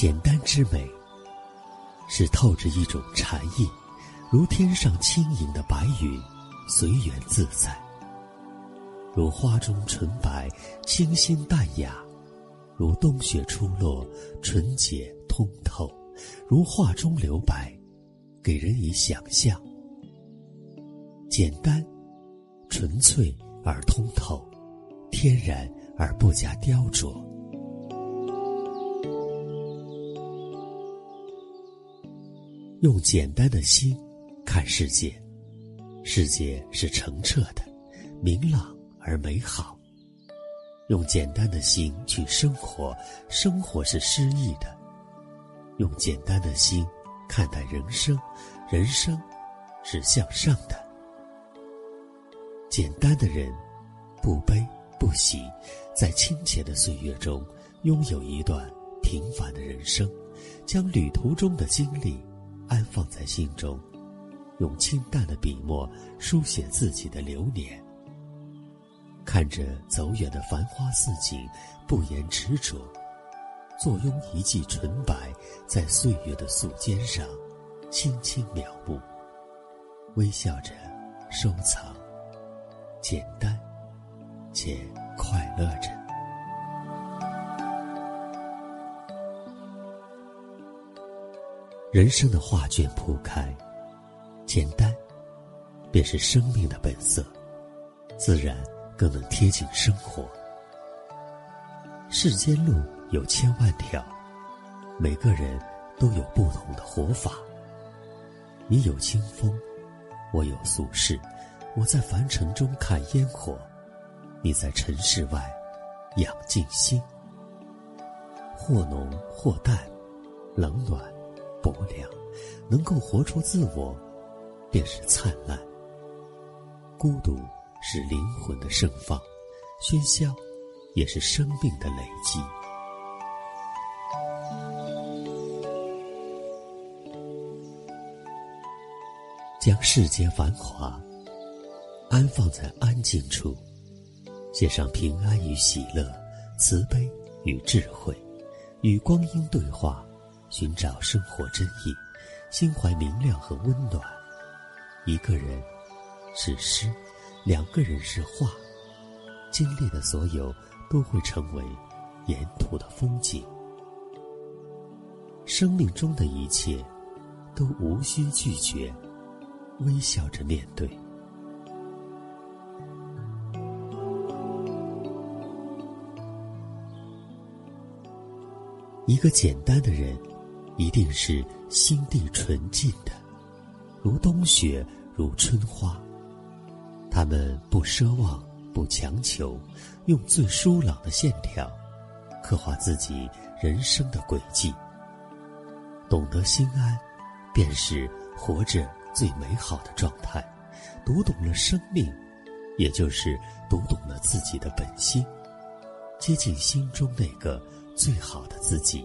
简单之美，是透着一种禅意，如天上轻盈的白云，随缘自在；如花中纯白，清新淡雅；如冬雪初落，纯洁通透；如画中留白，给人以想象。简单、纯粹而通透，天然而不加雕琢。用简单的心看世界，世界是澄澈的、明朗而美好。用简单的心去生活，生活是诗意的。用简单的心看待人生，人生是向上的。简单的人，不悲不喜，在清浅的岁月中，拥有一段平凡的人生，将旅途中的经历。安放在心中，用清淡的笔墨书写自己的流年。看着走远的繁花似锦，不言执着，坐拥一记纯白，在岁月的素笺上，轻轻描摹，微笑着收藏，简单且快乐着。人生的画卷铺开，简单，便是生命的本色，自然更能贴近生活。世间路有千万条，每个人都有不同的活法。你有清风，我有俗世，我在凡尘中看烟火，你在尘世外养静心。或浓或淡，冷暖。薄凉，能够活出自我，便是灿烂。孤独是灵魂的盛放，喧嚣也是生命的累积。将世间繁华安放在安静处，写上平安与喜乐，慈悲与智慧，与光阴对话。寻找生活真意，心怀明亮和温暖。一个人是诗，两个人是画。经历的所有都会成为沿途的风景。生命中的一切都无需拒绝，微笑着面对。一个简单的人。一定是心地纯净的，如冬雪，如春花。他们不奢望，不强求，用最疏朗的线条，刻画自己人生的轨迹。懂得心安，便是活着最美好的状态。读懂了生命，也就是读懂了自己的本心，接近心中那个最好的自己。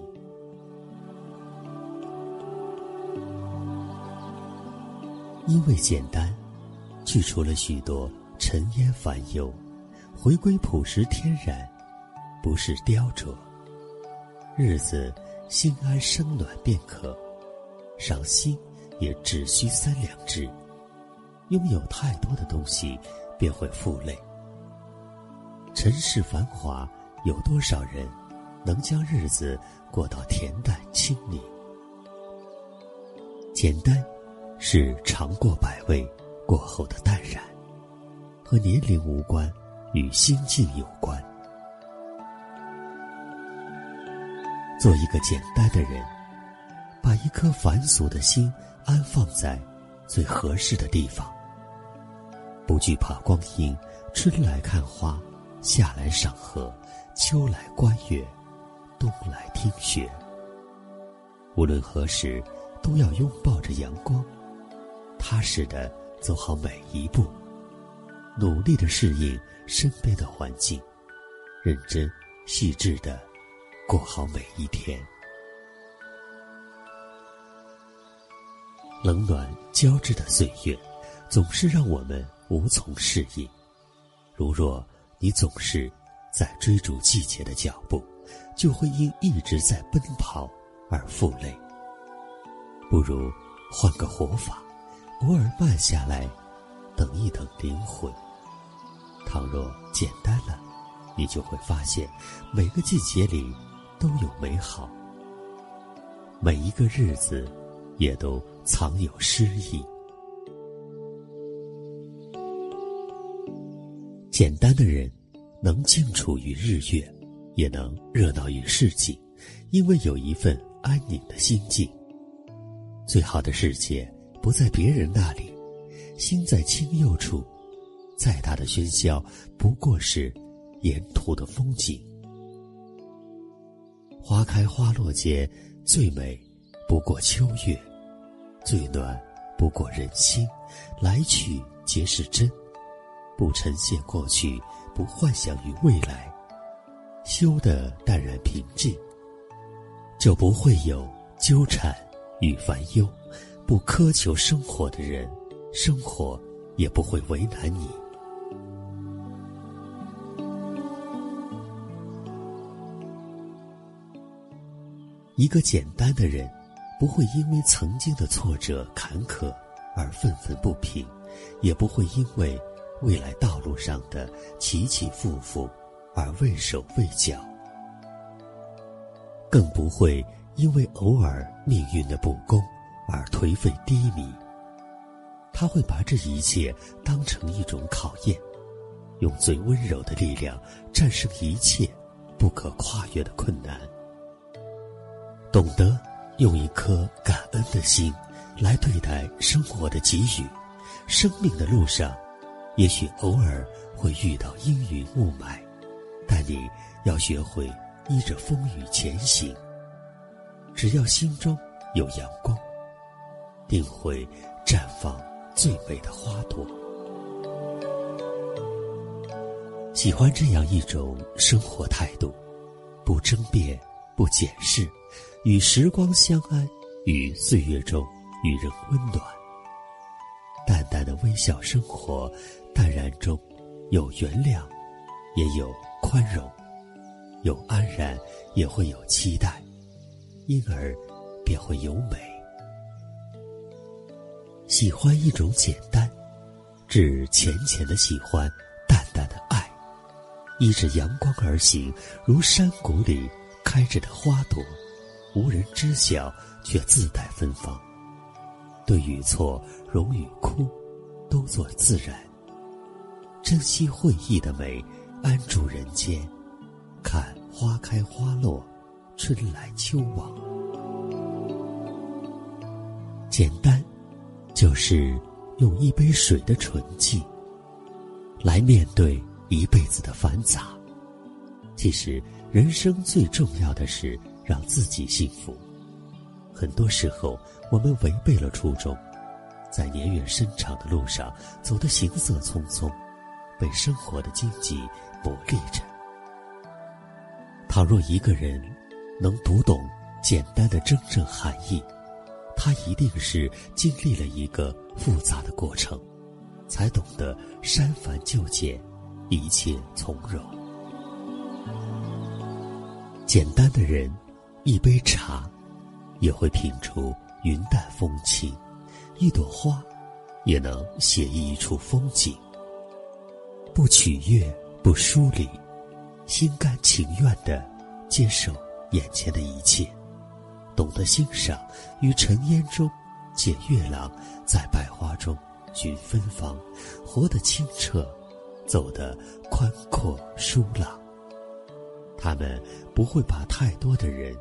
因为简单，去除了许多尘烟烦忧，回归朴实天然，不是雕琢。日子心安生暖便可，赏心也只需三两支。拥有太多的东西，便会负累。尘世繁华，有多少人能将日子过到恬淡清明？简单。是尝过百味过后的淡然，和年龄无关，与心境有关。做一个简单的人，把一颗凡俗的心安放在最合适的地方。不惧怕光阴，春来看花，夏来赏荷，秋来观月，冬来听雪。无论何时，都要拥抱着阳光。踏实的走好每一步，努力的适应身边的环境，认真细致的过好每一天。冷暖交织的岁月，总是让我们无从适应。如若你总是在追逐季节的脚步，就会因一直在奔跑而负累。不如换个活法，偶尔慢下来，等一等灵魂。倘若简单了，你就会发现，每个季节里都有美好，每一个日子也都藏有诗意。简单的人，能静处于日月，也能热闹于市井，因为有一份安宁的心境。最好的世界不在别人那里，心在清幽处。再大的喧嚣，不过是沿途的风景。花开花落间，最美不过秋月，最暖不过人心。来去皆是真。不呈现过去，不幻想于未来，修得淡然平静，就不会有纠缠与烦忧。不苛求生活的人，生活也不会为难你。一个简单的人，不会因为曾经的挫折坎坷而愤愤不平，也不会因为。未来道路上的起起伏伏，而畏手畏脚，更不会因为偶尔命运的不公而颓废低迷。他会把这一切当成一种考验，用最温柔的力量战胜一切不可跨越的困难。懂得用一颗感恩的心来对待生活的给予，生命的路上。也许偶尔会遇到阴云雾霾，但你要学会依着风雨前行。只要心中有阳光，定会绽放最美的花朵。喜欢这样一种生活态度：不争辩，不检视，与时光相安，与岁月中与人温暖。淡淡的微笑，生活。淡然中，有原谅，也有宽容；有安然，也会有期待，因而便会有美。喜欢一种简单，指浅浅的喜欢，淡淡的爱。依着阳光而行，如山谷里开着的花朵，无人知晓，却自带芬芳。对与错，荣与枯，都做自然。珍惜会意的美，安住人间，看花开花落，春来秋往。简单，就是用一杯水的纯净，来面对一辈子的繁杂。其实，人生最重要的是让自己幸福。很多时候，我们违背了初衷，在年月深长的路上走得行色匆匆。被生活的荆棘磨砺着。倘若一个人能读懂简单的真正含义，他一定是经历了一个复杂的过程，才懂得删繁就简，一切从容。简单的人，一杯茶，也会品出云淡风轻；一朵花，也能写意一处风景。不取悦，不疏离，心甘情愿的接受眼前的一切，懂得欣赏，于尘烟中见月朗，在百花中寻芬芳，活得清澈，走得宽阔舒朗。他们不会把太多的人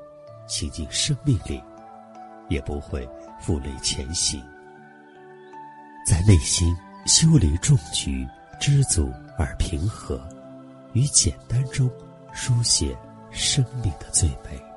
请进生命里，也不会负累前行，在内心修理重局。知足而平和，于简单中书写生命的最美。